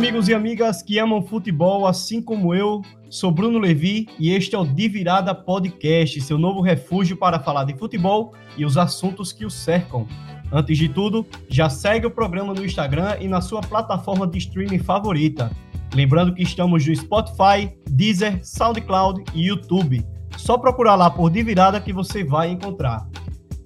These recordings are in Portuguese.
Amigos e amigas que amam futebol, assim como eu. Sou Bruno Levi e este é o De Virada Podcast, seu novo refúgio para falar de futebol e os assuntos que o cercam. Antes de tudo, já segue o programa no Instagram e na sua plataforma de streaming favorita. Lembrando que estamos no Spotify, Deezer, SoundCloud e YouTube. Só procurar lá por De Virada que você vai encontrar.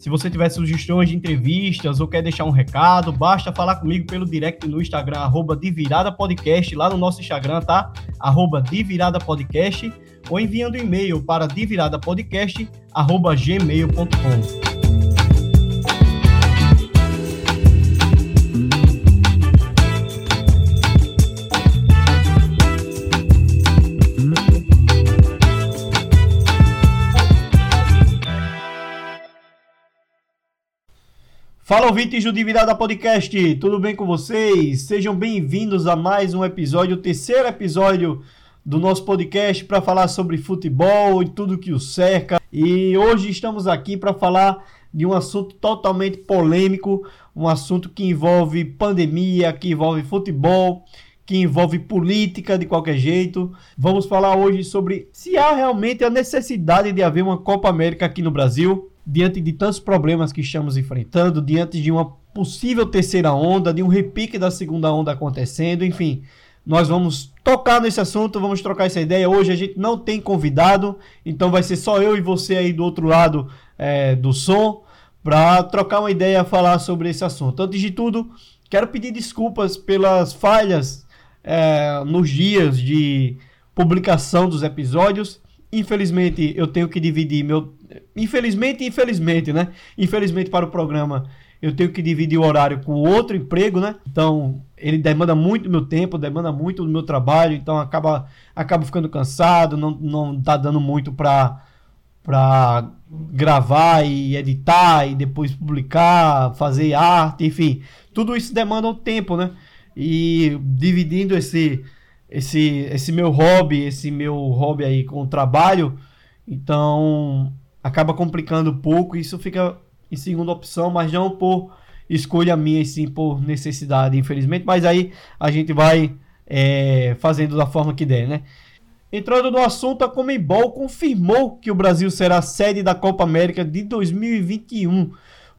Se você tiver sugestões de entrevistas ou quer deixar um recado, basta falar comigo pelo direct no Instagram, arroba de virada podcast, lá no nosso Instagram, tá? Arroba de virada podcast, ou enviando e-mail para diviradapodcast, arroba gmail.com. Fala ouvintes do Dividada Podcast, tudo bem com vocês? Sejam bem-vindos a mais um episódio, o terceiro episódio do nosso podcast para falar sobre futebol e tudo que o cerca. E hoje estamos aqui para falar de um assunto totalmente polêmico, um assunto que envolve pandemia, que envolve futebol, que envolve política de qualquer jeito. Vamos falar hoje sobre se há realmente a necessidade de haver uma Copa América aqui no Brasil diante de tantos problemas que estamos enfrentando, diante de uma possível terceira onda, de um repique da segunda onda acontecendo, enfim. Nós vamos tocar nesse assunto, vamos trocar essa ideia. Hoje a gente não tem convidado, então vai ser só eu e você aí do outro lado é, do som para trocar uma ideia, falar sobre esse assunto. Antes de tudo, quero pedir desculpas pelas falhas é, nos dias de publicação dos episódios. Infelizmente, eu tenho que dividir meu Infelizmente, infelizmente, né? Infelizmente para o programa, eu tenho que dividir o horário com outro emprego, né? Então, ele demanda muito do meu tempo, demanda muito do meu trabalho, então acaba, acaba ficando cansado, não, não tá dando muito para para gravar e editar e depois publicar, fazer arte, enfim, tudo isso demanda um tempo, né? E dividindo esse esse esse meu hobby, esse meu hobby aí com o trabalho, então acaba complicando um pouco. Isso fica em segunda opção, mas não por escolha minha, e sim por necessidade, infelizmente. Mas aí a gente vai é, fazendo da forma que der, né? Entrando no assunto, a Comembol confirmou que o Brasil será sede da Copa América de 2021.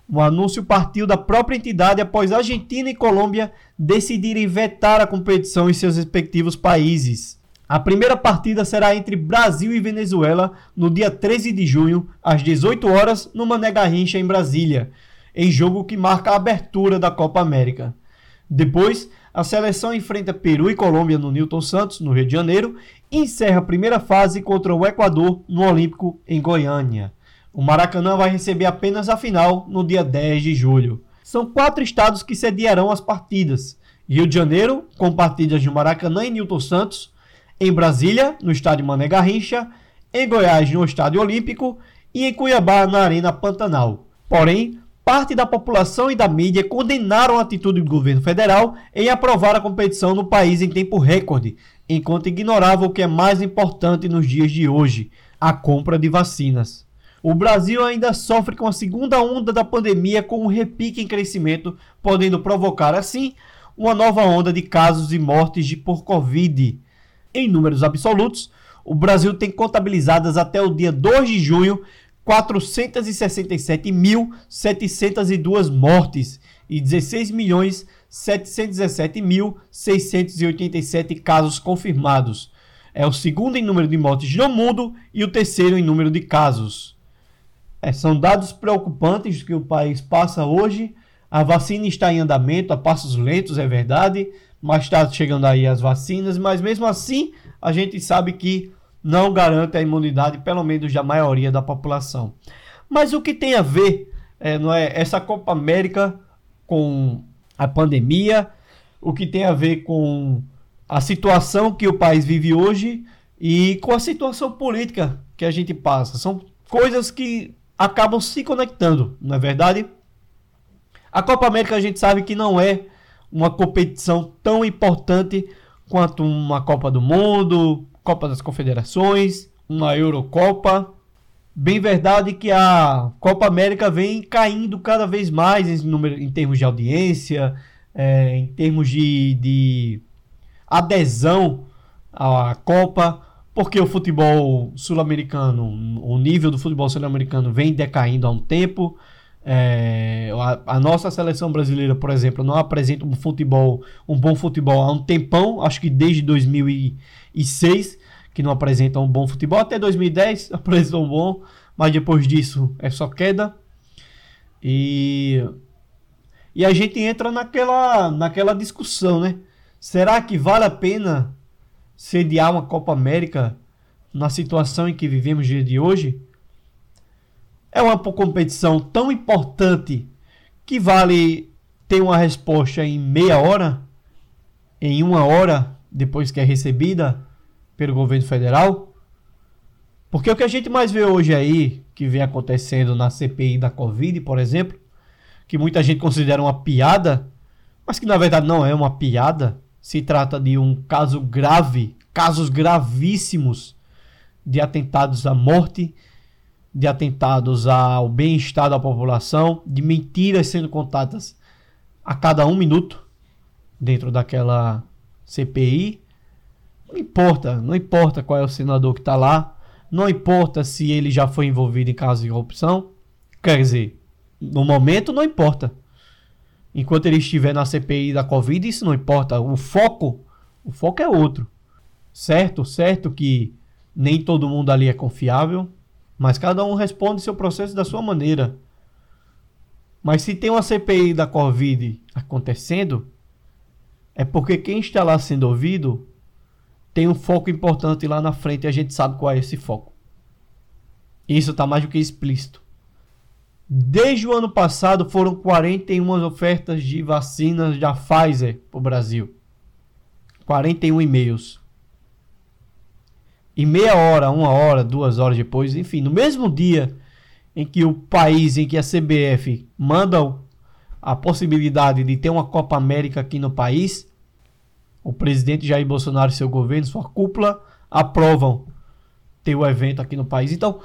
O anúncio partiu da própria entidade após Argentina e Colômbia decidirem vetar a competição em seus respectivos países. A primeira partida será entre Brasil e Venezuela no dia 13 de junho, às 18 horas, no Mané Garrincha, em Brasília, em jogo que marca a abertura da Copa América. Depois, a seleção enfrenta Peru e Colômbia no Newton Santos, no Rio de Janeiro, e encerra a primeira fase contra o Equador no Olímpico, em Goiânia. O Maracanã vai receber apenas a final no dia 10 de julho. São quatro estados que sediarão as partidas: Rio de Janeiro, com partidas no Maracanã e Newton Santos em Brasília, no estádio Mané Garrincha, em Goiás, no Estádio Olímpico e em Cuiabá, na Arena Pantanal. Porém, parte da população e da mídia condenaram a atitude do governo federal em aprovar a competição no país em tempo recorde, enquanto ignorava o que é mais importante nos dias de hoje: a compra de vacinas. O Brasil ainda sofre com a segunda onda da pandemia com um repique em crescimento, podendo provocar assim uma nova onda de casos e mortes de por Covid. Em números absolutos, o Brasil tem contabilizadas até o dia 2 de junho 467.702 mortes e 16.717.687 casos confirmados. É o segundo em número de mortes no mundo e o terceiro em número de casos. É, são dados preocupantes que o país passa hoje. A vacina está em andamento a passos lentos, é verdade, mas está chegando aí as vacinas, mas mesmo assim a gente sabe que não garante a imunidade, pelo menos da maioria da população. Mas o que tem a ver é, não é, essa Copa América com a pandemia, o que tem a ver com a situação que o país vive hoje e com a situação política que a gente passa. São coisas que acabam se conectando, não é verdade? A Copa América a gente sabe que não é uma competição tão importante quanto uma Copa do Mundo, Copa das Confederações, uma Eurocopa. Bem verdade que a Copa América vem caindo cada vez mais em, número, em termos de audiência, é, em termos de, de adesão à Copa, porque o futebol sul-americano, o nível do futebol sul-americano vem decaindo há um tempo. É, a, a, nossa seleção brasileira, por exemplo, não apresenta um futebol, um bom futebol há um tempão, acho que desde 2006 que não apresenta um bom futebol, até 2010 apresentou um bom, mas depois disso é só queda. E e a gente entra naquela naquela discussão, né? Será que vale a pena sediar uma Copa América na situação em que vivemos dia de hoje? É uma competição tão importante que vale ter uma resposta em meia hora, em uma hora depois que é recebida pelo governo federal? Porque o que a gente mais vê hoje aí, que vem acontecendo na CPI da Covid, por exemplo, que muita gente considera uma piada, mas que na verdade não é uma piada, se trata de um caso grave, casos gravíssimos de atentados à morte de atentados ao bem-estar da população, de mentiras sendo contadas a cada um minuto dentro daquela CPI. Não importa, não importa qual é o senador que está lá, não importa se ele já foi envolvido em casos de corrupção. Quer dizer, no momento não importa. Enquanto ele estiver na CPI da Covid, isso não importa. O foco, o foco é outro. Certo, certo que nem todo mundo ali é confiável, mas cada um responde seu processo da sua maneira. Mas se tem uma CPI da Covid acontecendo, é porque quem está lá sendo ouvido tem um foco importante lá na frente e a gente sabe qual é esse foco. Isso está mais do que explícito. Desde o ano passado foram 41 ofertas de vacinas da Pfizer para o Brasil. 41 e-mails. E meia hora, uma hora, duas horas depois, enfim, no mesmo dia em que o país, em que a CBF manda a possibilidade de ter uma Copa América aqui no país, o presidente Jair Bolsonaro e seu governo, sua cúpula, aprovam ter o evento aqui no país. Então,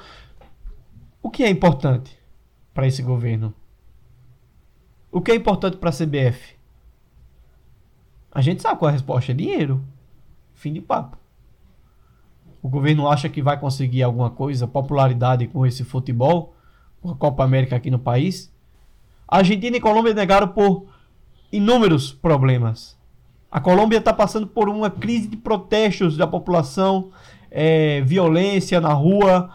o que é importante para esse governo? O que é importante para a CBF? A gente sabe qual é a resposta: é dinheiro. Fim de papo o governo acha que vai conseguir alguma coisa, popularidade com esse futebol, com a Copa América aqui no país. A Argentina e Colômbia negaram por inúmeros problemas. A Colômbia está passando por uma crise de protestos da população, é, violência na rua,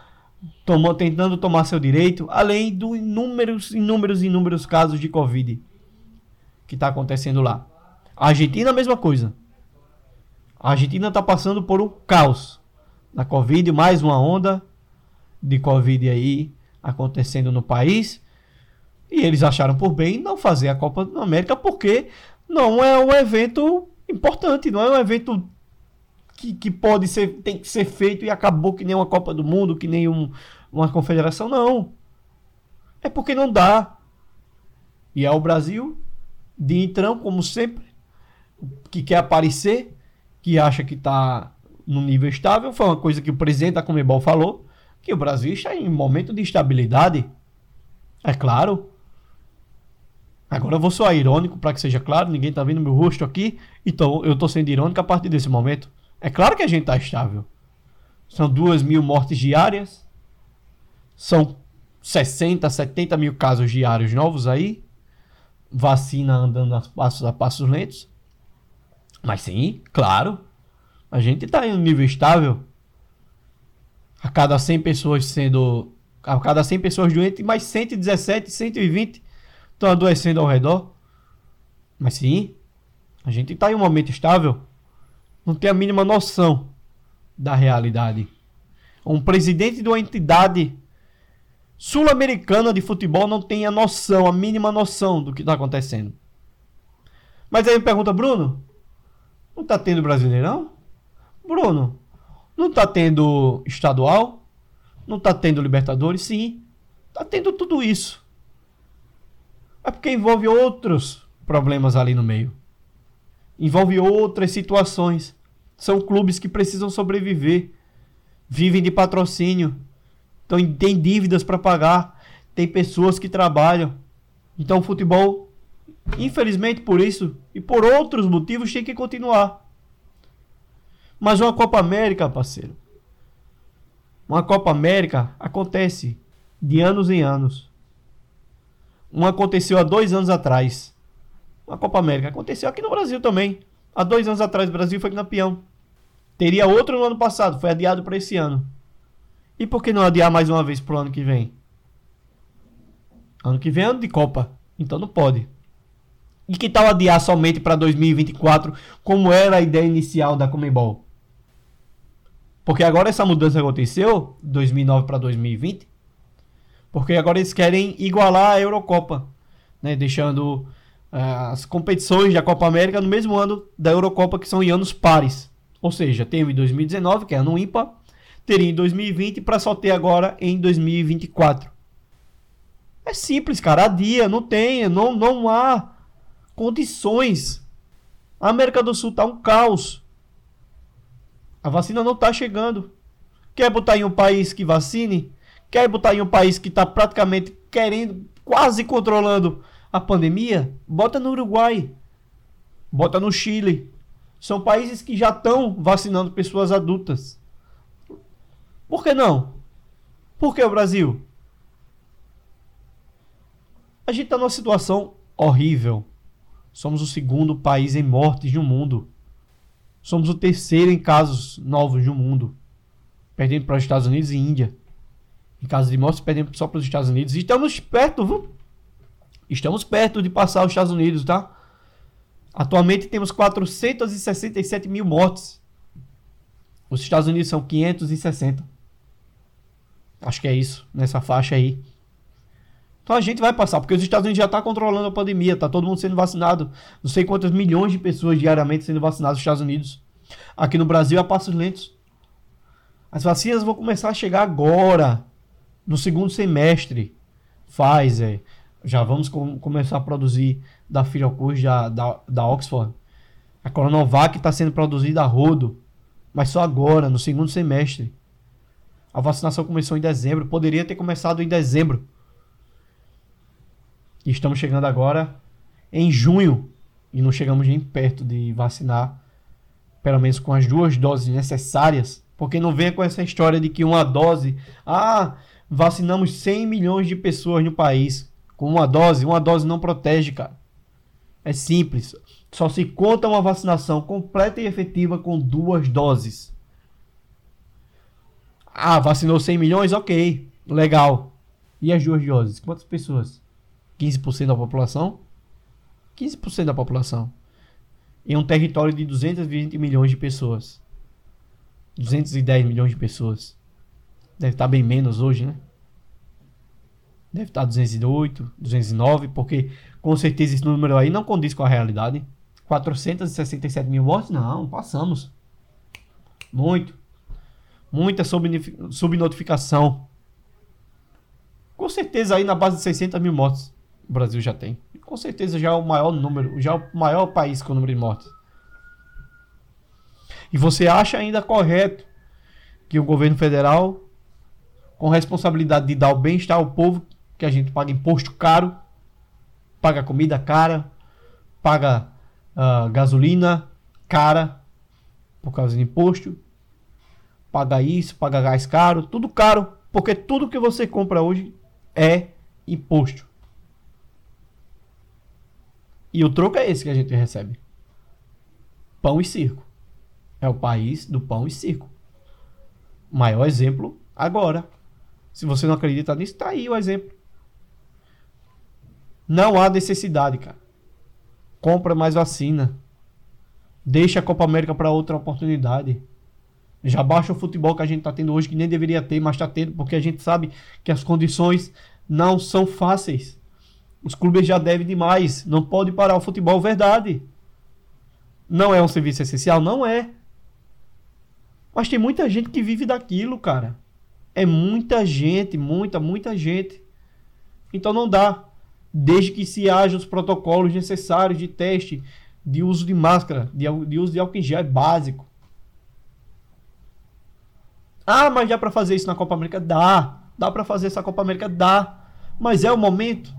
tomou, tentando tomar seu direito, além dos inúmeros, inúmeros, inúmeros casos de Covid que está acontecendo lá. A Argentina, a mesma coisa. A Argentina está passando por um caos da Covid, mais uma onda de Covid aí acontecendo no país. E eles acharam por bem não fazer a Copa da América porque não é um evento importante, não é um evento que, que pode ser, tem que ser feito e acabou que nem uma Copa do Mundo, que nem um, uma confederação, não. É porque não dá. E é o Brasil, de entrão, como sempre, que quer aparecer, que acha que está no nível estável. Foi uma coisa que o presidente da Comebol falou, que o Brasil está em momento de estabilidade. É claro. Agora eu vou soar irônico para que seja claro, ninguém está vendo meu rosto aqui, então eu estou sendo irônico a partir desse momento. É claro que a gente está estável. São duas mil mortes diárias, são 60, 70 mil casos diários novos aí, vacina andando a passos, a passos lentos. Mas sim, claro, a gente está em um nível estável. A cada 100 pessoas sendo. A cada 100 pessoas doentes, mais 117, 120 estão adoecendo ao redor. Mas sim, a gente está em um momento estável. Não tem a mínima noção da realidade. Um presidente de uma entidade sul-americana de futebol não tem a noção, a mínima noção do que está acontecendo. Mas aí me pergunta, Bruno, não está tendo Brasileirão? Bruno, não tá tendo estadual? Não tá tendo Libertadores? Sim, tá tendo tudo isso. É porque envolve outros problemas ali no meio. Envolve outras situações. São clubes que precisam sobreviver. Vivem de patrocínio. Então tem dívidas para pagar. Tem pessoas que trabalham. Então o futebol, infelizmente por isso e por outros motivos, tem que continuar. Mas uma Copa América, parceiro. Uma Copa América acontece de anos em anos. Uma aconteceu há dois anos atrás. Uma Copa América aconteceu aqui no Brasil também. Há dois anos atrás o Brasil foi campeão. Teria outro no ano passado, foi adiado para esse ano. E por que não adiar mais uma vez pro ano que vem? Ano que vem é ano de Copa, então não pode. E que tal adiar somente para 2024, como era a ideia inicial da Comebol? Porque agora essa mudança aconteceu, 2009 para 2020, porque agora eles querem igualar a Eurocopa, né? deixando uh, as competições da Copa América no mesmo ano da Eurocopa, que são em anos pares. Ou seja, tem em 2019, que é ano ímpar, teria em 2020 para só ter agora em 2024. É simples, cara. A dia não tem, não, não há condições. A América do Sul tá um caos. A vacina não tá chegando. Quer botar em um país que vacine? Quer botar em um país que está praticamente querendo, quase controlando a pandemia? Bota no Uruguai. Bota no Chile. São países que já estão vacinando pessoas adultas. Por que não? Por que o Brasil? A gente está numa situação horrível. Somos o segundo país em mortes no mundo. Somos o terceiro em casos novos no mundo. Perdendo para os Estados Unidos e Índia. Em casos de mortes, perdendo só para os Estados Unidos. Estamos perto, viu? Estamos perto de passar os Estados Unidos, tá? Atualmente temos 467 mil mortes. Os Estados Unidos são 560. Acho que é isso, nessa faixa aí. Então a gente vai passar, porque os Estados Unidos já estão tá controlando a pandemia, tá todo mundo sendo vacinado. Não sei quantas milhões de pessoas diariamente sendo vacinadas nos Estados Unidos. Aqui no Brasil, a passos lentos. As vacinas vão começar a chegar agora, no segundo semestre. Pfizer, já vamos com, começar a produzir da Fiocruz, da, da, da Oxford. A Coronavac está sendo produzida a rodo, mas só agora, no segundo semestre. A vacinação começou em dezembro, poderia ter começado em dezembro. E estamos chegando agora em junho e não chegamos nem perto de vacinar, pelo menos com as duas doses necessárias. Porque não venha com essa história de que uma dose, ah, vacinamos 100 milhões de pessoas no país com uma dose, uma dose não protege, cara. É simples. Só se conta uma vacinação completa e efetiva com duas doses. Ah, vacinou 100 milhões? Ok, legal. E as duas doses? Quantas pessoas? 15% da população? 15% da população. Em um território de 220 milhões de pessoas. 210 milhões de pessoas. Deve estar bem menos hoje, né? Deve estar 208, 209, porque com certeza esse número aí não condiz com a realidade. 467 mil mortes? Não, passamos. Muito. Muita subnotificação. Com certeza aí na base de 600 mil mortes o Brasil já tem. Com certeza já é o maior número, já é o maior país com o número de mortes. E você acha ainda correto que o governo federal, com responsabilidade de dar o bem-estar ao povo, que a gente paga imposto caro, paga comida cara, paga uh, gasolina cara por causa de imposto, paga isso, paga gás caro, tudo caro, porque tudo que você compra hoje é imposto. E o troco é esse que a gente recebe. Pão e circo. É o país do pão e circo. Maior exemplo agora. Se você não acredita nisso, tá aí o exemplo. Não há necessidade, cara. Compra mais vacina. Deixa a Copa América para outra oportunidade. Já baixa o futebol que a gente está tendo hoje, que nem deveria ter, mas está tendo, porque a gente sabe que as condições não são fáceis. Os clubes já devem demais. Não pode parar o futebol, verdade. Não é um serviço essencial? Não é. Mas tem muita gente que vive daquilo, cara. É muita gente, muita, muita gente. Então não dá desde que se haja os protocolos necessários de teste, de uso de máscara, de, de uso de álcool em gel, é básico. Ah, mas dá para fazer isso na Copa América? Dá. Dá para fazer essa Copa América? Dá. Mas é o momento?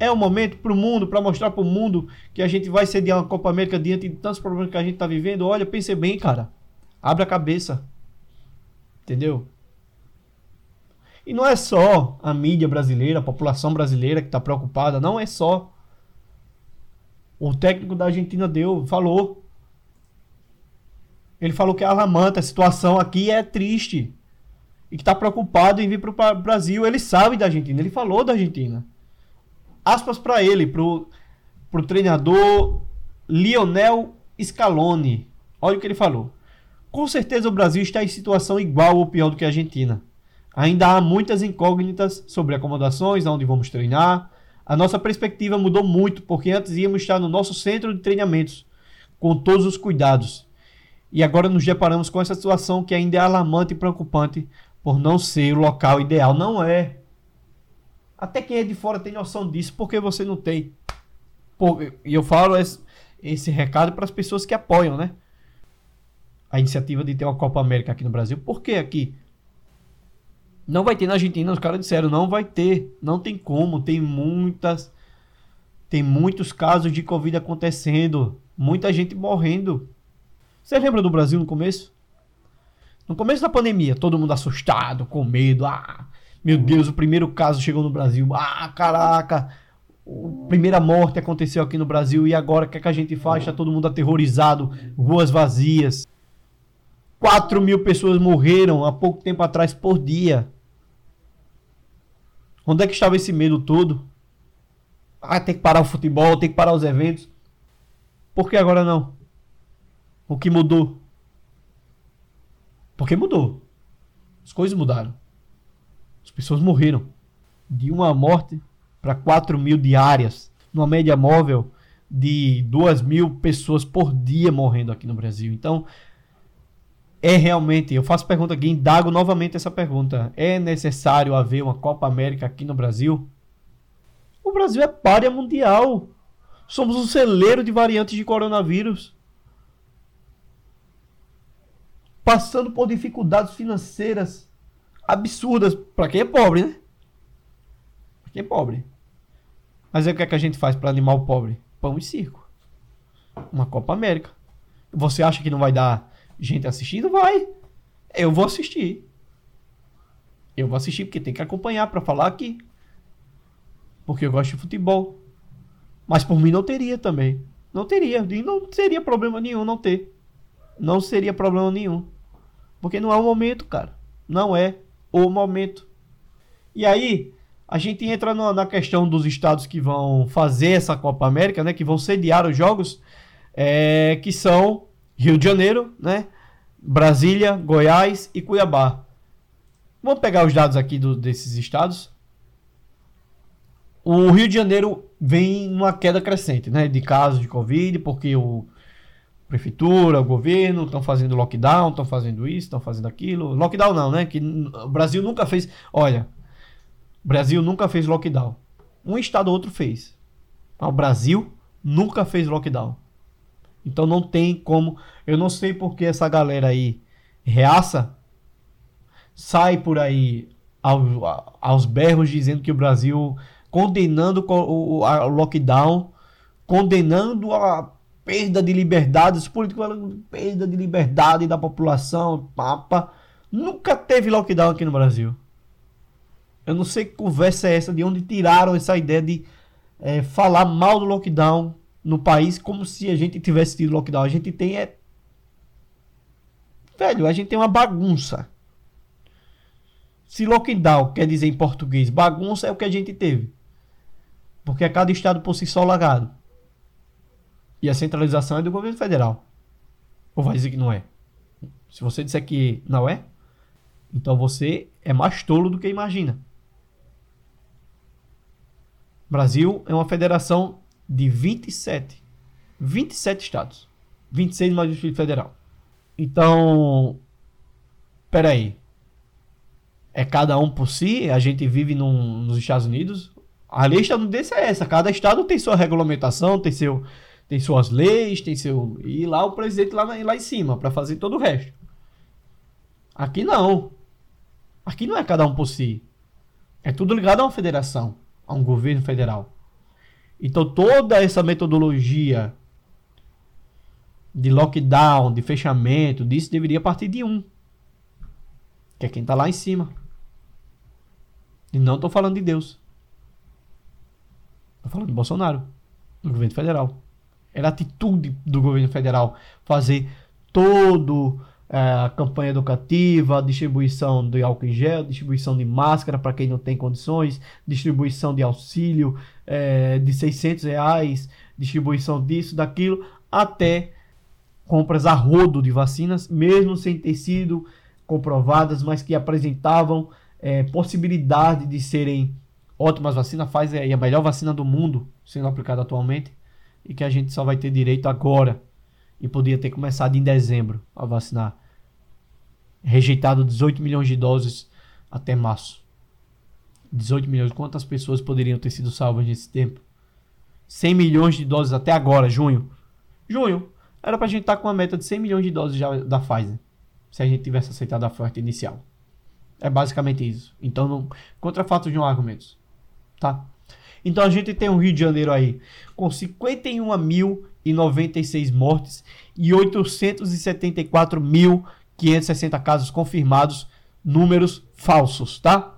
É o momento para o mundo, para mostrar para o mundo que a gente vai sediar uma Copa América diante de tantos problemas que a gente está vivendo. Olha, pense bem, cara. Abre a cabeça. Entendeu? E não é só a mídia brasileira, a população brasileira que está preocupada. Não é só. O técnico da Argentina deu, falou. Ele falou que é alarmante, a situação aqui é triste. E que está preocupado em vir para o Brasil. Ele sabe da Argentina, ele falou da Argentina. Aspas para ele, para o treinador Lionel Scaloni. Olha o que ele falou. Com certeza o Brasil está em situação igual ou pior do que a Argentina. Ainda há muitas incógnitas sobre acomodações, aonde vamos treinar. A nossa perspectiva mudou muito, porque antes íamos estar no nosso centro de treinamentos, com todos os cuidados. E agora nos deparamos com essa situação que ainda é alarmante e preocupante por não ser o local ideal. Não é. Até quem é de fora tem noção disso, porque você não tem. E eu falo esse, esse recado para as pessoas que apoiam, né? A iniciativa de ter uma Copa América aqui no Brasil. Por que aqui? Não vai ter na Argentina, os caras disseram, não vai ter. Não tem como, tem muitas. Tem muitos casos de Covid acontecendo. Muita gente morrendo. Você lembra do Brasil no começo? No começo da pandemia, todo mundo assustado, com medo. Ah, meu Deus, o primeiro caso chegou no Brasil. Ah, caraca. A primeira morte aconteceu aqui no Brasil e agora o que, é que a gente faz? Está todo mundo aterrorizado, ruas vazias. 4 mil pessoas morreram há pouco tempo atrás por dia. Onde é que estava esse medo todo? Ah, tem que parar o futebol, tem que parar os eventos. Por que agora não? O que mudou? Porque mudou. As coisas mudaram. As pessoas morreram. De uma morte para 4 mil diárias. Numa média móvel de 2 mil pessoas por dia morrendo aqui no Brasil. Então, é realmente, eu faço pergunta aqui, indago novamente essa pergunta. É necessário haver uma Copa América aqui no Brasil? O Brasil é párea mundial. Somos um celeiro de variantes de coronavírus. Passando por dificuldades financeiras absurdas para quem é pobre, né? Pra quem é pobre. Mas aí o que, é que a gente faz para animar o pobre? Pão e circo. Uma Copa América. Você acha que não vai dar gente assistindo? Vai. Eu vou assistir. Eu vou assistir porque tem que acompanhar para falar aqui. Porque eu gosto de futebol. Mas por mim não teria também. Não teria. E não seria problema nenhum não ter. Não seria problema nenhum. Porque não é o momento, cara. Não é o momento. E aí, a gente entra no, na questão dos estados que vão fazer essa Copa América, né? Que vão sediar os jogos. É, que são Rio de Janeiro, né? Brasília, Goiás e Cuiabá. Vamos pegar os dados aqui do, desses estados. O Rio de Janeiro vem numa queda crescente, né? De casos de Covid, porque o prefeitura, o governo estão fazendo lockdown, estão fazendo isso, estão fazendo aquilo. Lockdown não, né? Que o Brasil nunca fez. Olha, o Brasil nunca fez lockdown. Um estado ou outro fez. O Brasil nunca fez lockdown. Então não tem como. Eu não sei porque essa galera aí reaça sai por aí aos, aos berros dizendo que o Brasil condenando o, o lockdown, condenando a perda de liberdade, os políticos falam perda de liberdade da população, papa. Nunca teve lockdown aqui no Brasil. Eu não sei que conversa é essa, de onde tiraram essa ideia de é, falar mal do lockdown, no país como se a gente tivesse tido lockdown. A gente tem é. Velho, a gente tem uma bagunça. Se lockdown quer dizer em português bagunça, é o que a gente teve. Porque é cada estado por si só lagado. E a centralização é do governo federal. Ou vai dizer que não é? Se você disser que não é, então você é mais tolo do que imagina. Brasil é uma federação de 27. 27 estados. 26 mais o Distrito Federal. Então, peraí. É cada um por si? A gente vive num, nos Estados Unidos? A lei estadunidense é essa. Cada estado tem sua regulamentação, tem, seu, tem suas leis, tem seu. E lá o presidente lá, lá em cima, para fazer todo o resto. Aqui não. Aqui não é cada um por si. É tudo ligado a uma federação, a um governo federal. Então toda essa metodologia de lockdown, de fechamento, disso deveria partir de um. Que é quem está lá em cima. E não estou falando de Deus. Estou falando de Bolsonaro, do governo federal. Era atitude do governo federal fazer todo é, a campanha educativa, distribuição de álcool em gel, distribuição de máscara para quem não tem condições, distribuição de auxílio é, de 600 reais, distribuição disso, daquilo, até compras a rodo de vacinas, mesmo sem ter sido comprovadas, mas que apresentavam é, possibilidade de serem ótimas vacinas. Pfizer é a melhor vacina do mundo sendo aplicada atualmente e que a gente só vai ter direito agora e podia ter começado em dezembro a vacinar. Rejeitado 18 milhões de doses até março. 18 milhões. Quantas pessoas poderiam ter sido salvas nesse tempo? 100 milhões de doses até agora, junho. Junho. Era pra gente estar tá com uma meta de 100 milhões de doses já da Pfizer. Se a gente tivesse aceitado a oferta inicial. É basicamente isso. Então, não, contra fatos de um argumentos. Tá? Então a gente tem um Rio de Janeiro aí com 51.096 mortes e 874.560 casos confirmados, números falsos, tá?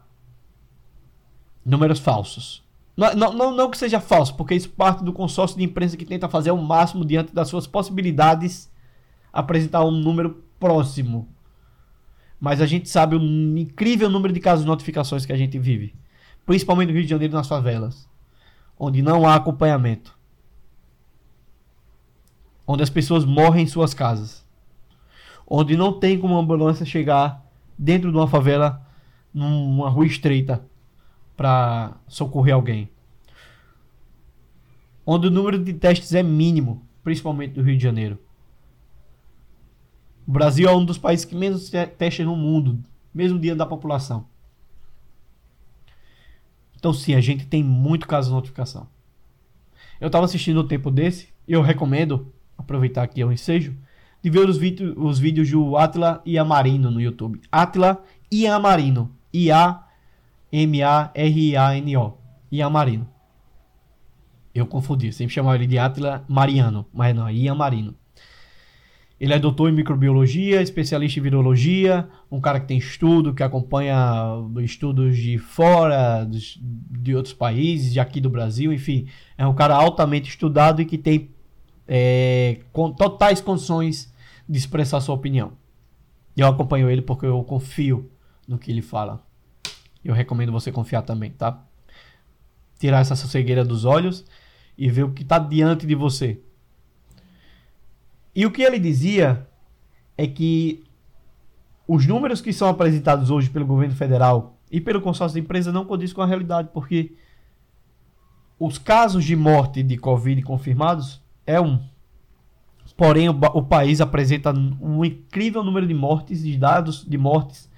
Números falsos. Não, não, não, não que seja falso, porque isso parte do consórcio de imprensa que tenta fazer o máximo diante das suas possibilidades apresentar um número próximo. Mas a gente sabe o incrível número de casos de notificações que a gente vive. Principalmente no Rio de Janeiro, nas favelas onde não há acompanhamento, onde as pessoas morrem em suas casas, onde não tem como uma ambulância chegar dentro de uma favela, numa rua estreita, para socorrer alguém, onde o número de testes é mínimo, principalmente no Rio de Janeiro. O Brasil é um dos países que menos testes no mundo, mesmo dia da população. Então, sim, a gente tem muito caso de notificação. Eu estava assistindo um tempo desse, e eu recomendo, aproveitar aqui o ensejo, de ver os, os vídeos do Atila e Amarino no YouTube. Atila e Amarino. I-A-M-A-R-I-A-N-O. E Amarino. Eu confundi, sempre chamava ele de Atila Mariano, mas não, é Amarino. Ele é doutor em microbiologia, especialista em virologia, um cara que tem estudo, que acompanha estudos de fora, de outros países, de aqui do Brasil, enfim. É um cara altamente estudado e que tem é, com totais condições de expressar sua opinião. Eu acompanho ele porque eu confio no que ele fala. Eu recomendo você confiar também, tá? Tirar essa cegueira dos olhos e ver o que está diante de você e o que ele dizia é que os números que são apresentados hoje pelo governo federal e pelo consórcio de empresa não condizem com a realidade, porque os casos de morte de Covid confirmados é um. Porém, o, o país apresenta um incrível número de mortes, de dados de mortes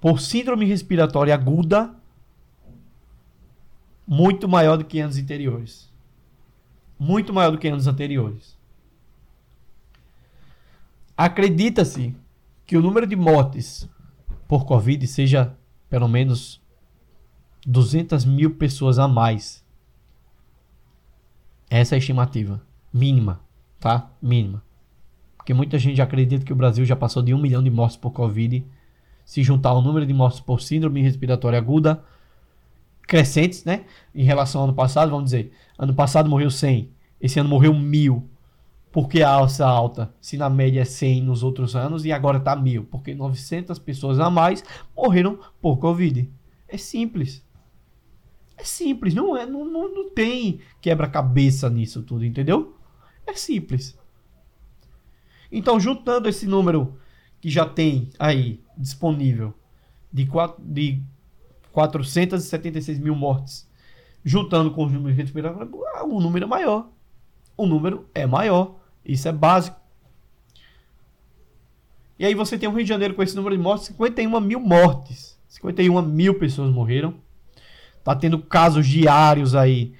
por síndrome respiratória aguda muito maior do que anos anteriores. Muito maior do que anos anteriores. Acredita-se que o número de mortes por Covid seja pelo menos 200 mil pessoas a mais. Essa é a estimativa mínima, tá? Mínima. Porque muita gente acredita que o Brasil já passou de um milhão de mortes por Covid. Se juntar o número de mortes por síndrome respiratória aguda, crescentes, né? Em relação ao ano passado, vamos dizer, ano passado morreu 100, esse ano morreu mil. Por que a alça alta? Se na média é 100 nos outros anos e agora está 1000? Porque 900 pessoas a mais morreram por Covid. É simples. É simples, não é, não, não, não tem quebra-cabeça nisso tudo, entendeu? É simples. Então, juntando esse número que já tem aí disponível de, 4, de 476 mil mortes, juntando com os números respiratórios, o número é maior. O número é maior. Isso é básico. E aí você tem o Rio de Janeiro com esse número de mortes, 51 mil mortes. 51 mil pessoas morreram. Tá tendo casos diários aí.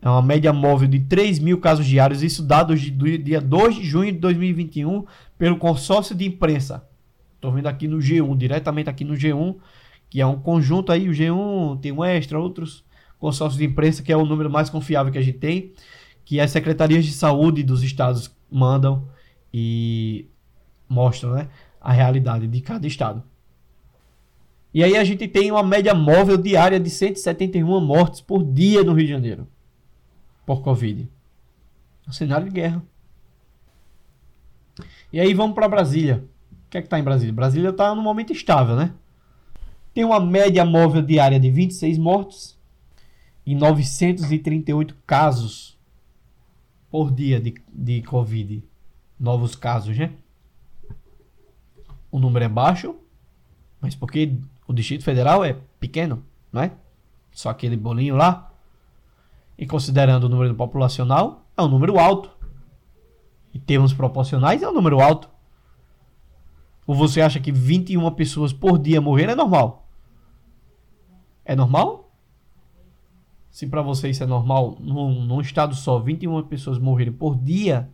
É uma média móvel de 3 mil casos diários. Isso dados do dia 2 de junho de 2021 pelo consórcio de imprensa. Estou vendo aqui no G1, diretamente aqui no G1, que é um conjunto aí. O G1 tem um extra, outros consórcio de imprensa, que é o número mais confiável que a gente tem, que as secretarias de saúde dos estados mandam e mostram né, a realidade de cada estado. E aí a gente tem uma média móvel diária de 171 mortes por dia no Rio de Janeiro por Covid. É um cenário de guerra. E aí vamos para Brasília. O que é que está em Brasília? Brasília está num momento estável, né? Tem uma média móvel diária de 26 mortos e 938 casos por dia de, de Covid. Novos casos, né? O número é baixo, mas porque o Distrito Federal é pequeno, não é? Só aquele bolinho lá. E considerando o número populacional, é um número alto. Em termos proporcionais, é um número alto. Ou você acha que 21 pessoas por dia morreram é normal? É normal? Se para você isso é normal, num, num estado só, 21 pessoas morrerem por dia,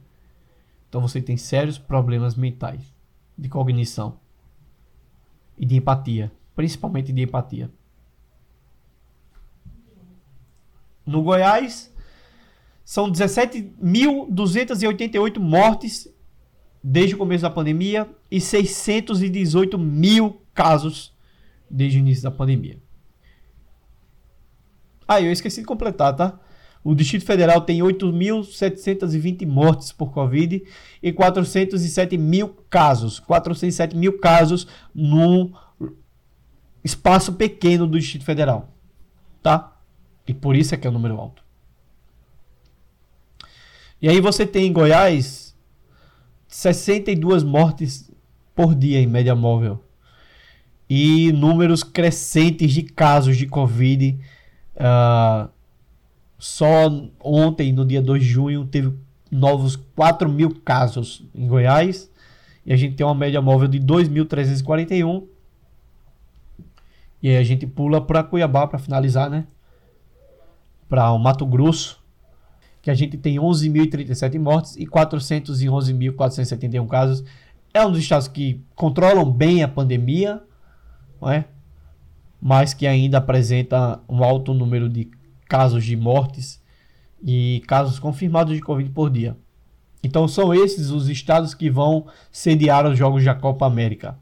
então você tem sérios problemas mentais, de cognição e de empatia, principalmente de empatia. No Goiás, são 17.288 mortes desde o começo da pandemia e 618 mil casos desde o início da pandemia. Ah, eu esqueci de completar, tá? O Distrito Federal tem 8.720 mortes por Covid e 407 mil casos. 407 mil casos num espaço pequeno do Distrito Federal. Tá? E por isso é que é o um número alto. E aí você tem em Goiás 62 mortes por dia em média móvel. E números crescentes de casos de Covid. Uh, só ontem, no dia 2 de junho, teve novos 4 mil casos em Goiás. E a gente tem uma média móvel de 2.341. E aí a gente pula para Cuiabá para finalizar, né? para o Mato Grosso, que a gente tem 11.037 mortes e 411.471 casos. É um dos estados que controlam bem a pandemia, não é? Mas que ainda apresenta um alto número de casos de mortes e casos confirmados de Covid por dia. Então são esses os estados que vão sediar os Jogos da Copa América.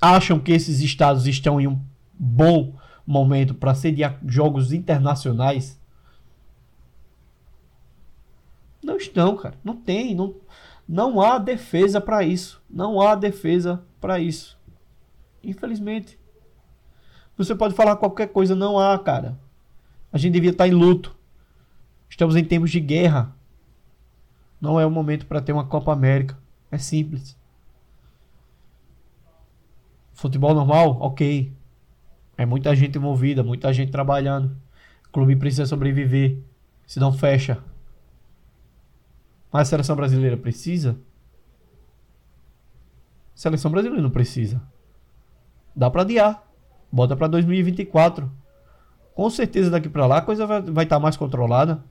Acham que esses estados estão em um bom momento para sediar jogos internacionais. Não estão, cara. Não tem. Não, não há defesa para isso. Não há defesa para isso. Infelizmente. Você pode falar qualquer coisa, não há, cara. A gente devia estar em luto. Estamos em tempos de guerra. Não é o momento para ter uma Copa América. É simples. Futebol normal? Ok. É muita gente envolvida, muita gente trabalhando. O clube precisa sobreviver, se não fecha. Mas a seleção brasileira precisa? A seleção brasileira não precisa. Dá para adiar. Bota para 2024. Com certeza daqui para lá a coisa vai estar tá mais controlada.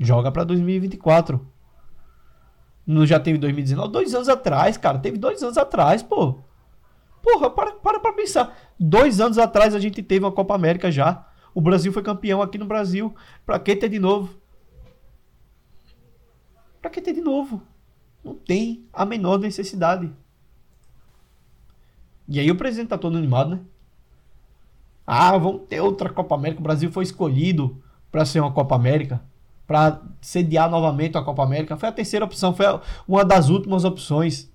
Joga para 2024. Não já teve 2019? Dois anos atrás, cara. Teve dois anos atrás, pô. Porra, para, para pra pensar. Dois anos atrás a gente teve uma Copa América já. O Brasil foi campeão aqui no Brasil. Pra que ter de novo? Pra que ter de novo? Não tem a menor necessidade. E aí o presidente tá todo animado, né? Ah, vamos ter outra Copa América. O Brasil foi escolhido para ser uma Copa América, para sediar novamente a Copa América. Foi a terceira opção, foi uma das últimas opções.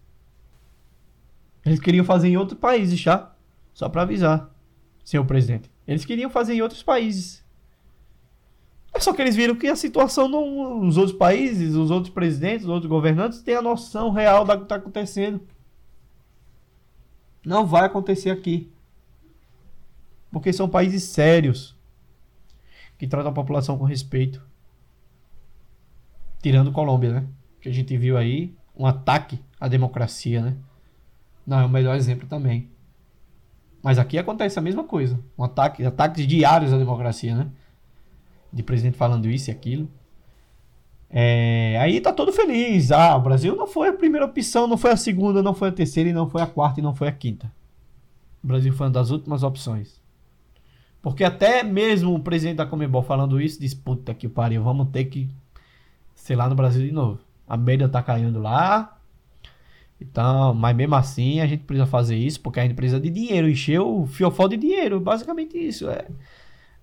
Eles queriam fazer em outros países, já. Só para avisar, senhor presidente. Eles queriam fazer em outros países. É só que eles viram que a situação nos outros países, os outros presidentes, os outros governantes têm a noção real do que está acontecendo. Não vai acontecer aqui. Porque são países sérios que tratam a população com respeito. Tirando Colômbia, né? Que a gente viu aí um ataque à democracia, né? Não é o melhor exemplo também. Mas aqui acontece a mesma coisa. Um ataque, ataques diários à democracia, né? De presidente falando isso e aquilo. É, aí tá todo feliz. Ah, o Brasil não foi a primeira opção, não foi a segunda, não foi a terceira, e não foi a quarta, e não foi a quinta. O Brasil foi uma das últimas opções. Porque até mesmo o presidente da Comebol falando isso, diz, puta que pariu, vamos ter que ser lá no Brasil de novo. A média tá caindo lá. Então, mas mesmo assim a gente precisa fazer isso porque a gente precisa de dinheiro, encher o fiofó de dinheiro, basicamente isso. É.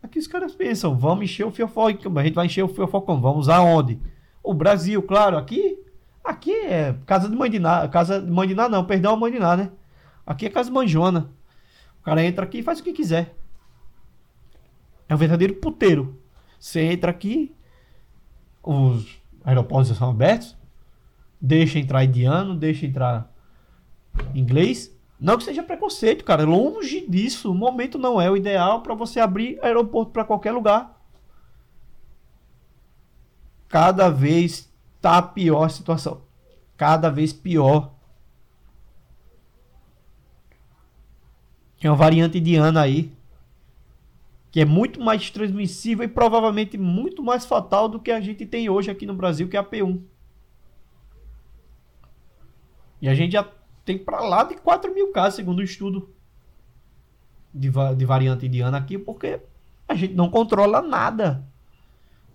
Aqui os caras pensam, vamos encher o fiofó, a gente vai encher o fiofó como? Vamos aonde? O Brasil, claro, aqui, aqui é casa de mãe de nada, casa de mãe de nada não, perdão, mãe de nada, né? Aqui é casa manjona. O cara entra aqui e faz o que quiser. É um verdadeiro puteiro. Você entra aqui, os aeroportos são abertos, deixa entrar indiano, deixa entrar inglês. Não que seja preconceito, cara. Longe disso. O momento não é o ideal para você abrir aeroporto para qualquer lugar. Cada vez tá pior a situação. Cada vez pior. Tem uma variante indiana aí que é muito mais transmissível e provavelmente muito mais fatal do que a gente tem hoje aqui no Brasil, que é a P1. E a gente já tem para lá de 4 mil casos, segundo o estudo de, de variante indiana aqui, porque a gente não controla nada.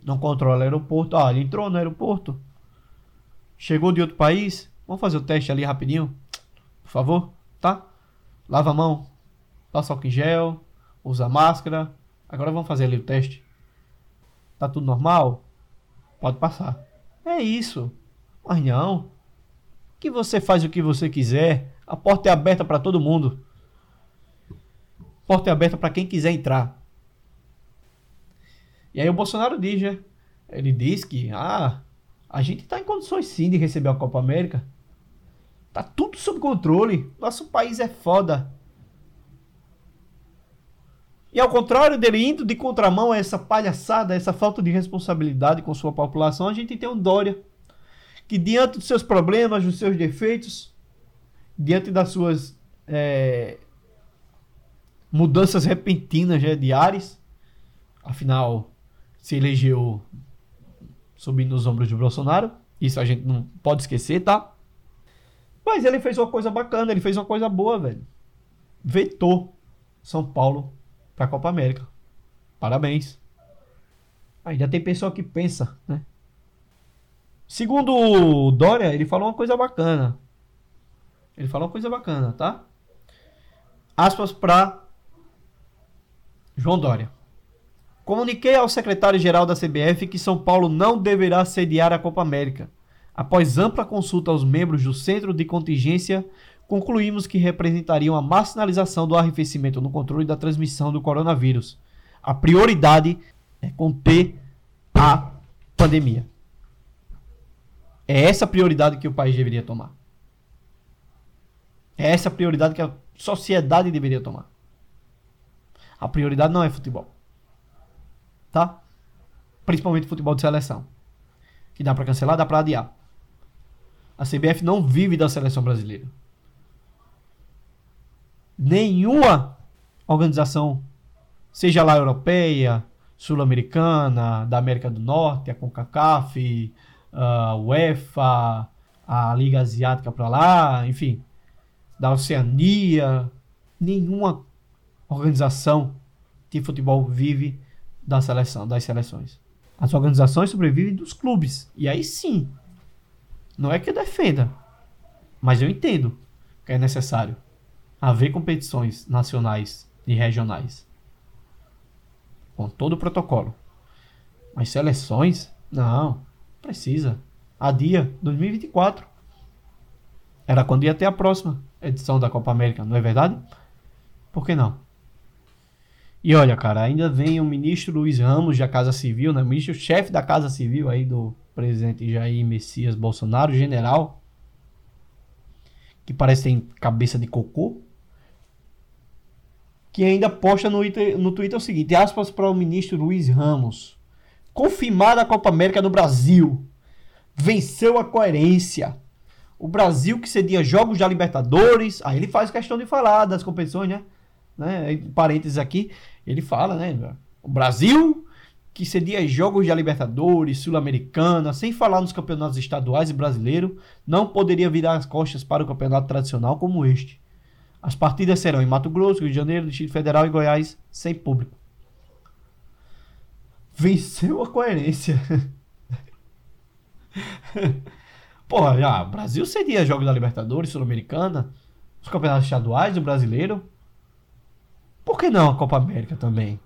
Não controla aeroporto. Ah, ele entrou no aeroporto. Chegou de outro país. Vamos fazer o teste ali rapidinho. Por favor, tá? Lava a mão. Passa álcool em gel. Usa máscara. Agora vamos fazer ali o teste. Tá tudo normal? Pode passar. É isso. Mas não. Que você faz o que você quiser. A porta é aberta para todo mundo. A porta é aberta para quem quiser entrar. E aí o Bolsonaro diz, né? Ele diz que ah, a gente está em condições sim de receber a Copa América. Tá tudo sob controle. Nosso país é foda. E ao contrário dele indo de contramão a essa palhaçada, essa falta de responsabilidade com sua população, a gente tem um Dória que diante dos seus problemas, dos seus defeitos, diante das suas é, mudanças repentinas né, de ares, afinal se elegeu subindo nos ombros de Bolsonaro, isso a gente não pode esquecer, tá? Mas ele fez uma coisa bacana, ele fez uma coisa boa, velho. Vetou São Paulo para a Copa América. Parabéns. Ainda tem pessoa que pensa, né? Segundo o Dória, ele falou uma coisa bacana. Ele falou uma coisa bacana, tá? Aspas para João Dória. Comuniquei ao secretário-geral da CBF que São Paulo não deverá sediar a Copa América. Após ampla consulta aos membros do Centro de Contingência concluímos que representariam a marginalização do arrefecimento no controle da transmissão do coronavírus. A prioridade é conter a pandemia. É essa a prioridade que o país deveria tomar. É essa a prioridade que a sociedade deveria tomar. A prioridade não é futebol. Tá? Principalmente futebol de seleção. Que dá para cancelar, dá para adiar. A CBF não vive da seleção brasileira nenhuma organização, seja lá europeia, sul-americana, da América do Norte, a CONCACAF, a UEFA, a Liga Asiática para lá, enfim, da Oceania, nenhuma organização de futebol vive da seleção, das seleções. As organizações sobrevivem dos clubes. E aí sim, não é que eu defenda, mas eu entendo que é necessário haver competições nacionais e regionais. Com todo o protocolo. Mas seleções? Não, precisa. A dia 2024. Era quando ia ter a próxima edição da Copa América, não é verdade? Por que não? E olha, cara, ainda vem o ministro Luiz Ramos da Casa Civil, né? Ministro-chefe da Casa Civil aí do presidente Jair Messias Bolsonaro, general, que parece ter cabeça de cocô, que ainda posta no, no Twitter o seguinte: aspas para o ministro Luiz Ramos. Confirmada a Copa América no Brasil. Venceu a coerência. O Brasil que cedia jogos da Libertadores. Aí ele faz questão de falar das competições, né? Né? Parênteses aqui. Ele fala, né? O Brasil que cedia jogos da Libertadores, Sul-Americana, sem falar nos campeonatos estaduais e brasileiro, não poderia virar as costas para o campeonato tradicional como este. As partidas serão em Mato Grosso, Rio de Janeiro, Distrito Federal e Goiás, sem público. venceu a coerência. Porra, já, Brasil seria jogo da Libertadores, Sul-Americana, os campeonatos estaduais, o brasileiro. Por que não a Copa América também?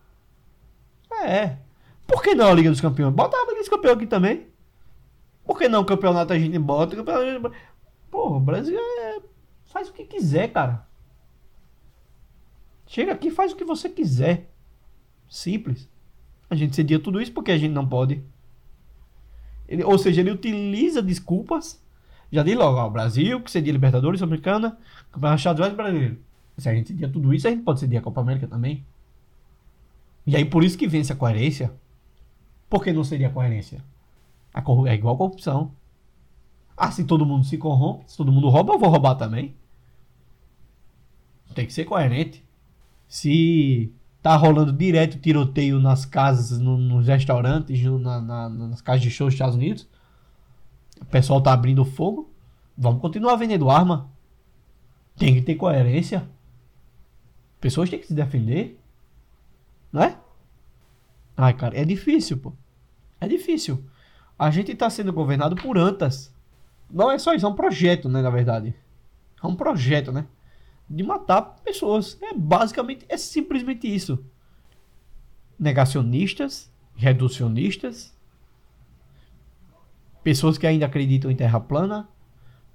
É. Por que não a Liga dos Campeões? Bota a Liga dos Campeões aqui também. Por que não o campeonato a gente bota? Campeonato... Pô, o Brasil é... faz o que quiser, cara. Chega aqui faz o que você quiser. Simples. A gente cedia tudo isso porque a gente não pode. Ele, ou seja, ele utiliza desculpas. Já diz logo, ó, Brasil, que cedia Libertadores, Sul-Americana, Campeonato Estaduais Brasileiro. Se a gente cedia tudo isso, a gente pode ceder a Copa América também. E aí por isso que vence a coerência. Por que não seria coerência? A corru é igual a corrupção. Ah, se todo mundo se corrompe, se todo mundo rouba, eu vou roubar também. Tem que ser coerente. Se tá rolando direto tiroteio nas casas, no, nos restaurantes, na, na, nas casas de show dos Estados Unidos, o pessoal tá abrindo fogo, vamos continuar vendendo arma. Tem que ter coerência. Pessoas têm que se defender. Não é? Ai, cara, é difícil, pô. É difícil. A gente tá sendo governado por antas. Não é só isso, é um projeto, né, na verdade. É um projeto, né? De matar pessoas. É basicamente, é simplesmente isso. Negacionistas, reducionistas, pessoas que ainda acreditam em terra plana,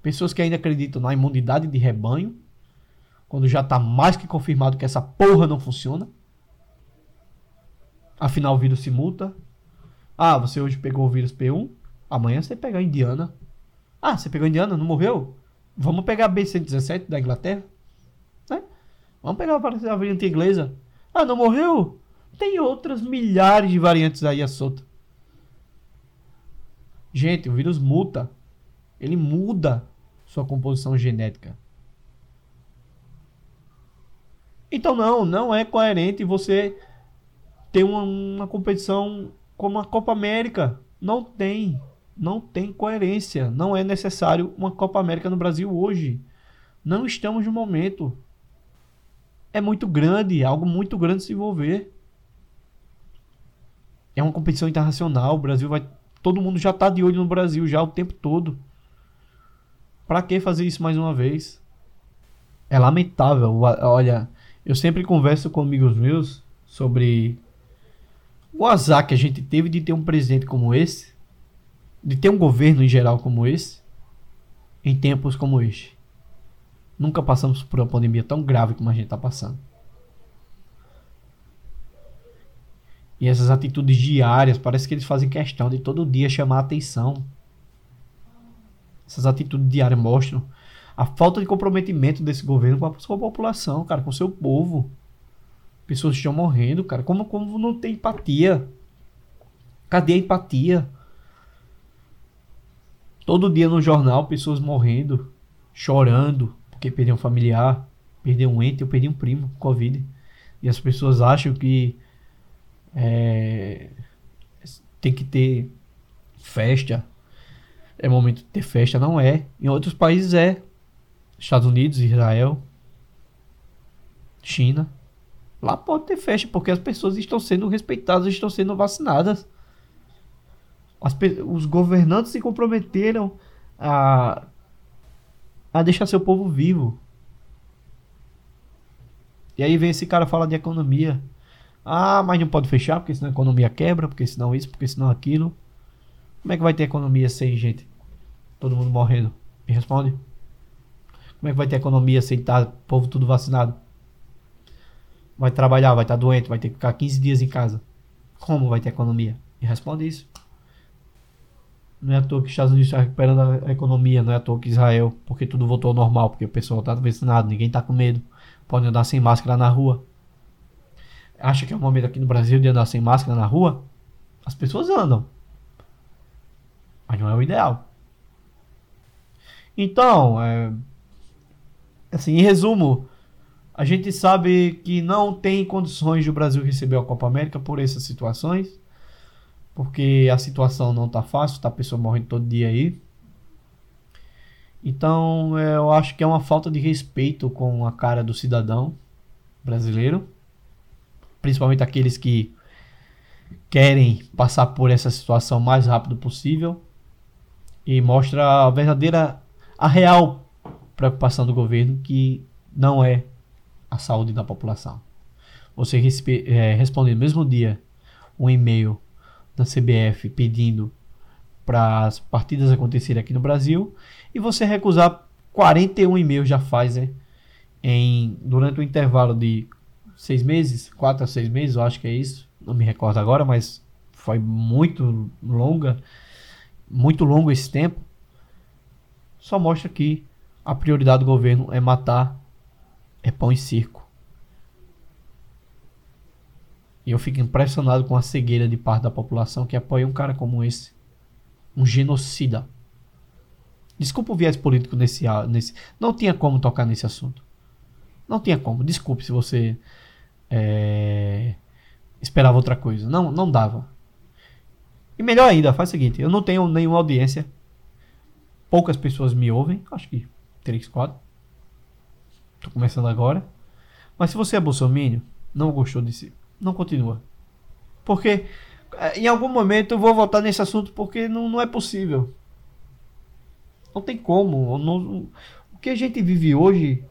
pessoas que ainda acreditam na imunidade de rebanho, quando já tá mais que confirmado que essa porra não funciona. Afinal, o vírus se muta. Ah, você hoje pegou o vírus P1, amanhã você pega a Indiana. Ah, você pegou a Indiana, não morreu? Vamos pegar a B117 da Inglaterra. Né? Vamos pegar a variante inglesa. Ah, não morreu? Tem outras milhares de variantes aí à solta. Gente, o vírus muta. Ele muda sua composição genética. Então não, não é coerente você ter uma, uma competição como a Copa América. Não tem. Não tem coerência. Não é necessário uma Copa América no Brasil hoje. Não estamos no momento. É muito grande, algo muito grande se envolver. É uma competição internacional. O Brasil vai. Todo mundo já está de olho no Brasil já o tempo todo. Para que fazer isso mais uma vez? É lamentável. Olha, eu sempre converso com amigos meus sobre o azar que a gente teve de ter um presidente como esse, de ter um governo em geral como esse, em tempos como este. Nunca passamos por uma pandemia tão grave como a gente está passando. E essas atitudes diárias, parece que eles fazem questão de todo dia chamar a atenção. Essas atitudes diárias mostram a falta de comprometimento desse governo com a sua população, cara, com o seu povo. Pessoas estão morrendo, cara. Como, como não tem empatia? Cadê a empatia? Todo dia no jornal, pessoas morrendo, chorando, porque perdeu um familiar, perdeu um ente, eu perdi um primo, Covid. E as pessoas acham que é, tem que ter festa. É momento de ter festa, não é. Em outros países é. Estados Unidos, Israel, China. Lá pode ter festa, porque as pessoas estão sendo respeitadas, estão sendo vacinadas. As, os governantes se comprometeram a, a deixar seu povo vivo. E aí vem esse cara falar de economia. Ah, mas não pode fechar, porque senão a economia quebra, porque senão isso, porque senão aquilo. Como é que vai ter economia sem gente? Todo mundo morrendo. Me responde. Como é que vai ter economia estar tá, povo tudo vacinado? vai trabalhar, vai estar tá doente, vai ter que ficar 15 dias em casa. Como vai ter economia? E responde isso. Não é à toa que os Estados Unidos estão recuperando a economia, não é à toa que Israel, porque tudo voltou ao normal, porque o pessoal está vacinado, ninguém está com medo, pode andar sem máscara na rua. Acha que é o momento aqui no Brasil de andar sem máscara na rua? As pessoas andam. Mas não é o ideal. Então, é, assim, em resumo, a gente sabe que não tem condições de o Brasil receber a Copa América por essas situações, porque a situação não tá fácil, tá a pessoa morrendo todo dia aí. Então, é, eu acho que é uma falta de respeito com a cara do cidadão brasileiro, principalmente aqueles que querem passar por essa situação o mais rápido possível e mostra a verdadeira, a real preocupação do governo que não é a saúde da população. Você é, responde no mesmo dia um e-mail da CBF pedindo para as partidas acontecerem aqui no Brasil e você recusar 41 e-mails da Pfizer em, durante o intervalo de seis meses, quatro a seis meses, eu acho que é isso, não me recordo agora, mas foi muito longa, muito longo esse tempo, só mostra que a prioridade do governo é matar, é pão e circo. E eu fico impressionado com a cegueira de parte da população que apoia um cara como esse, um genocida. Desculpa o viés político nesse, nesse. Não tinha como tocar nesse assunto. Não tinha como. Desculpe se você é, esperava outra coisa. Não, não dava. E melhor ainda, faz o seguinte: eu não tenho nenhuma audiência. Poucas pessoas me ouvem. Acho que 3, 4. Tô começando agora. Mas se você é bolsominion, não gostou desse. Não continua. Porque é, em algum momento eu vou voltar nesse assunto porque não, não é possível. Não tem como. Não, o que a gente vive hoje,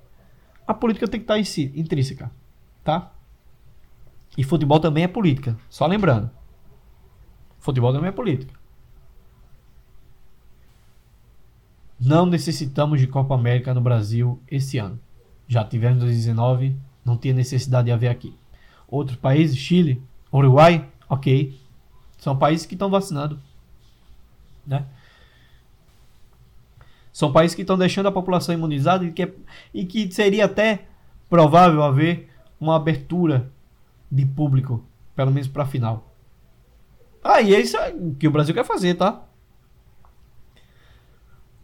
a política tem que estar em si, intrínseca. Tá? E futebol também é política. Só lembrando. Futebol também é política. Não necessitamos de Copa América no Brasil esse ano. Já tivemos em 2019, não tinha necessidade de haver aqui. Outros países, Chile, Uruguai, ok. São países que estão vacinando. Né? São países que estão deixando a população imunizada e que, é, e que seria até provável haver uma abertura de público, pelo menos para a final. Ah, e é isso que o Brasil quer fazer, tá?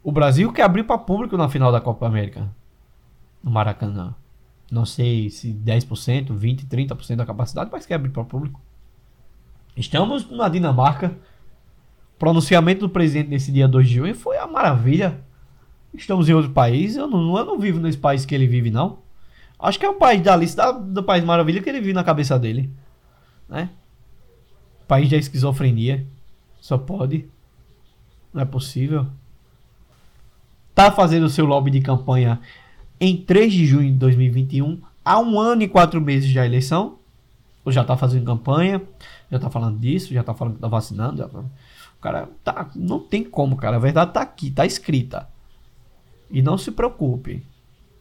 O Brasil quer abrir para público na final da Copa América. No Maracanã. Não sei se 10%, 20%, 30% da capacidade, mas quer abrir para público. Estamos na Dinamarca. O pronunciamento do presidente nesse dia 2 de junho foi a maravilha. Estamos em outro país. Eu não, eu não vivo nesse país que ele vive, não. Acho que é o país da lista do País Maravilha que ele vive na cabeça dele. Né? País da esquizofrenia. Só pode. Não é possível. Tá fazendo o seu lobby de campanha em 3 de junho de 2021, há um ano e quatro meses da eleição. Ou já tá fazendo campanha, já tá falando disso, já tá falando que tá vacinando. Já... O cara tá. Não tem como, cara. A verdade tá aqui, tá escrita. E não se preocupe.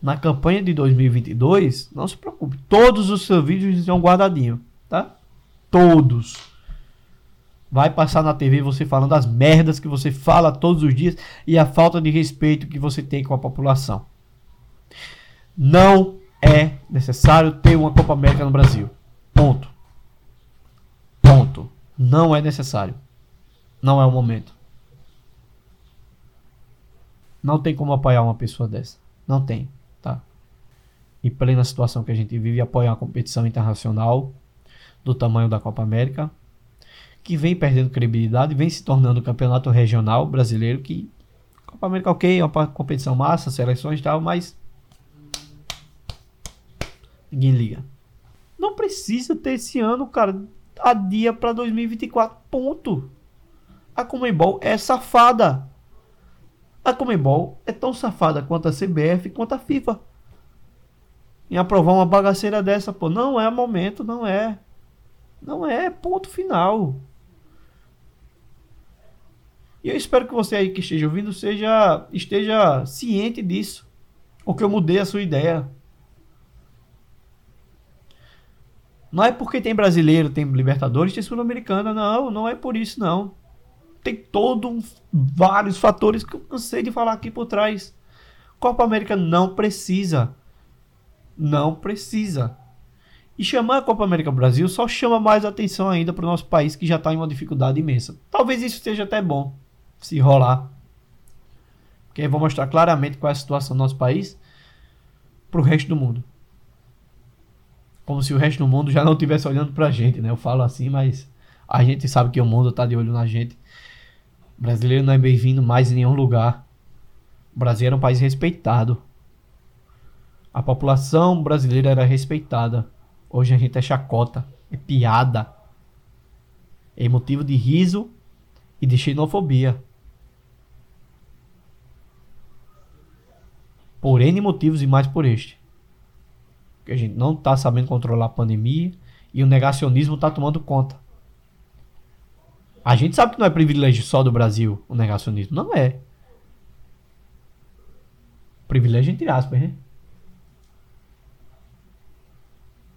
Na campanha de 2022, não se preocupe. Todos os seus vídeos estão guardadinhos, tá? Todos. Vai passar na TV você falando as merdas que você fala todos os dias e a falta de respeito que você tem com a população. Não é necessário ter uma Copa América no Brasil. Ponto. Ponto. Não é necessário. Não é o momento. Não tem como apoiar uma pessoa dessa. Não tem, tá? E plena situação que a gente vive, apoiar uma competição internacional do tamanho da Copa América, que vem perdendo credibilidade, vem se tornando campeonato regional brasileiro, que Copa América ok, é uma competição massa, seleções e tal, mas ninguém liga. Não precisa ter esse ano, cara, a dia para 2024, ponto. A Comembol é safada. A Comembol é tão safada quanto a CBF quanto a FIFA. Em aprovar uma bagaceira dessa, pô, não é momento, não é. Não é, ponto final. E eu espero que você aí que esteja ouvindo seja esteja ciente disso. Ou que eu mudei a sua ideia. Não é porque tem brasileiro, tem Libertadores, tem Sul-Americana, não, não é por isso não tem todo um, vários fatores que eu cansei de falar aqui por trás. Copa América não precisa. Não precisa. E chamar a Copa América Brasil só chama mais atenção ainda para o nosso país que já está em uma dificuldade imensa. Talvez isso seja até bom se rolar. Porque aí vou mostrar claramente qual é a situação do nosso país para o resto do mundo. Como se o resto do mundo já não estivesse olhando para a gente, né? Eu falo assim, mas a gente sabe que o mundo está de olho na gente brasileiro não é bem-vindo mais em nenhum lugar. O Brasil era um país respeitado. A população brasileira era respeitada. Hoje a gente é chacota, é piada. é motivo de riso e de xenofobia. Por N motivos e mais por este. Que a gente não está sabendo controlar a pandemia e o negacionismo está tomando conta. A gente sabe que não é privilégio só do Brasil o negacionismo. Não é. Privilégio entre aspas, né?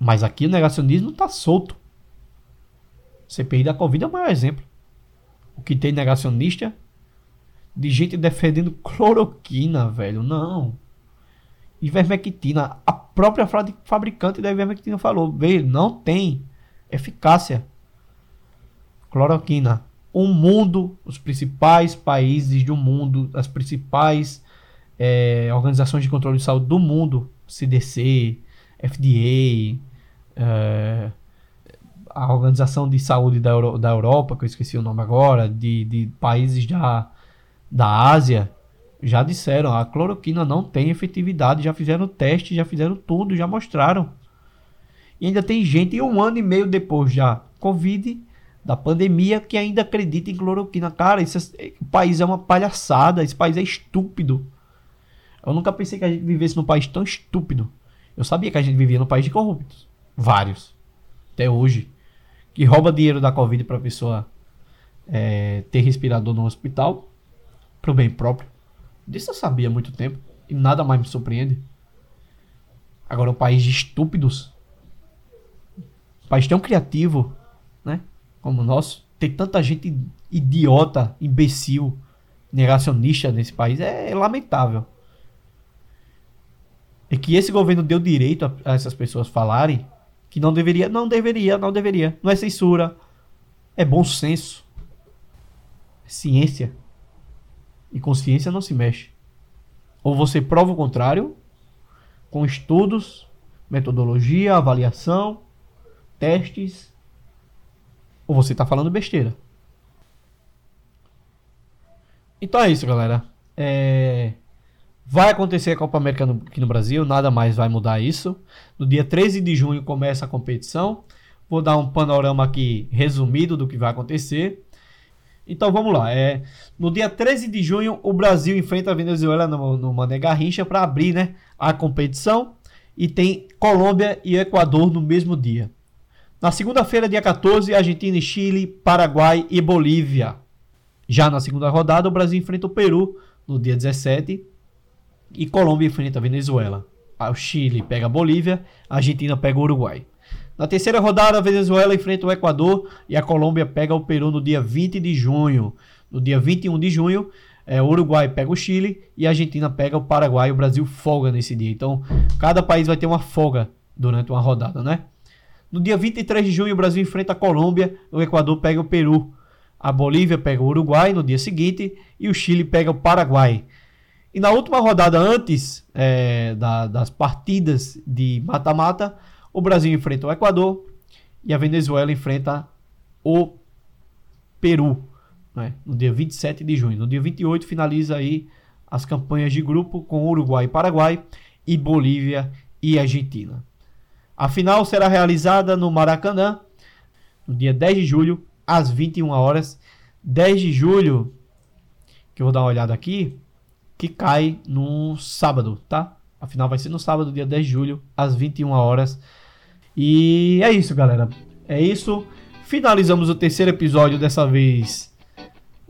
Mas aqui o negacionismo está solto. CPI da Covid é o maior exemplo. O que tem negacionista de gente defendendo cloroquina, velho. Não. Ivermectina. A própria fabricante da ivermectina falou, velho, não tem eficácia. Cloroquina. O mundo, os principais países do mundo, as principais é, organizações de controle de saúde do mundo, CDC, FDA, é, a Organização de Saúde da, Euro, da Europa, que eu esqueci o nome agora, de, de países da, da Ásia, já disseram, a cloroquina não tem efetividade, já fizeram teste, já fizeram tudo, já mostraram. E ainda tem gente, um ano e meio depois já, Covid, da pandemia, que ainda acredita em cloroquina. Cara, esse é, país é uma palhaçada, esse país é estúpido. Eu nunca pensei que a gente vivesse num país tão estúpido. Eu sabia que a gente vivia num país de corruptos. Vários. Até hoje. Que rouba dinheiro da Covid pra pessoa é, ter respirador no hospital. Pro bem próprio. Disso eu sabia há muito tempo. E nada mais me surpreende. Agora, um país de estúpidos. Um país tão criativo, né? Como o nosso. Tem tanta gente idiota, imbecil, negacionista nesse país. É lamentável. É que esse governo deu direito a, a essas pessoas falarem que não deveria, não deveria, não deveria. Não é censura. É bom senso. É ciência. E consciência não se mexe. Ou você prova o contrário, com estudos, metodologia, avaliação, testes, ou você está falando besteira. Então é isso, galera. É... Vai acontecer a Copa América aqui no Brasil, nada mais vai mudar isso. No dia 13 de junho começa a competição. Vou dar um panorama aqui resumido do que vai acontecer. Então vamos lá. É, no dia 13 de junho, o Brasil enfrenta a Venezuela no, no Mané Garrincha para abrir né, a competição. E tem Colômbia e Equador no mesmo dia. Na segunda-feira, dia 14, Argentina e Chile, Paraguai e Bolívia. Já na segunda rodada, o Brasil enfrenta o Peru no dia 17 e Colômbia enfrenta a Venezuela. O Chile pega a Bolívia, a Argentina pega o Uruguai. Na terceira rodada, a Venezuela enfrenta o Equador e a Colômbia pega o Peru no dia 20 de junho. No dia 21 de junho, é, o Uruguai pega o Chile e a Argentina pega o Paraguai. O Brasil folga nesse dia. Então, cada país vai ter uma folga durante uma rodada, né? No dia 23 de junho, o Brasil enfrenta a Colômbia, o Equador pega o Peru. A Bolívia pega o Uruguai no dia seguinte e o Chile pega o Paraguai. E na última rodada, antes é, da, das partidas de mata-mata, o Brasil enfrenta o Equador e a Venezuela enfrenta o Peru, né, no dia 27 de junho. No dia 28 finaliza aí as campanhas de grupo com Uruguai e Paraguai e Bolívia e Argentina. A final será realizada no Maracanã no dia 10 de julho às 21 horas. 10 de julho, que eu vou dar uma olhada aqui, que cai no sábado, tá? A final vai ser no sábado, dia 10 de julho, às 21 horas. E é isso, galera. É isso. Finalizamos o terceiro episódio dessa vez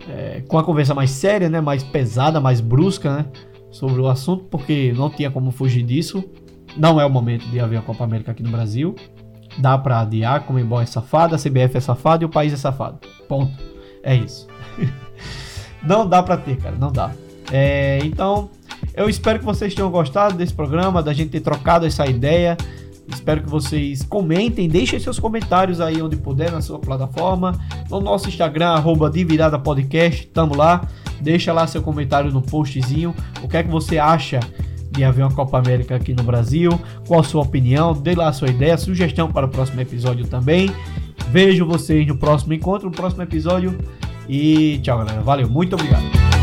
é, com a conversa mais séria, né? Mais pesada, mais brusca, né? Sobre o assunto, porque não tinha como fugir disso. Não é o momento de haver a Copa América aqui no Brasil. Dá pra adiar, como embora é safado, a CBF é safado e o país é safado. Ponto. É isso. não dá pra ter, cara. Não dá. É, então, eu espero que vocês tenham gostado desse programa, da gente ter trocado essa ideia. Espero que vocês comentem, deixem seus comentários aí onde puder na sua plataforma. No nosso Instagram, arroba Divirada Podcast, tamo lá. Deixa lá seu comentário no postzinho. O que é que você acha de haver uma Copa América aqui no Brasil? Qual a sua opinião? Dê lá a sua ideia, sugestão para o próximo episódio também. Vejo vocês no próximo encontro, no próximo episódio. E tchau, galera. Valeu, muito obrigado.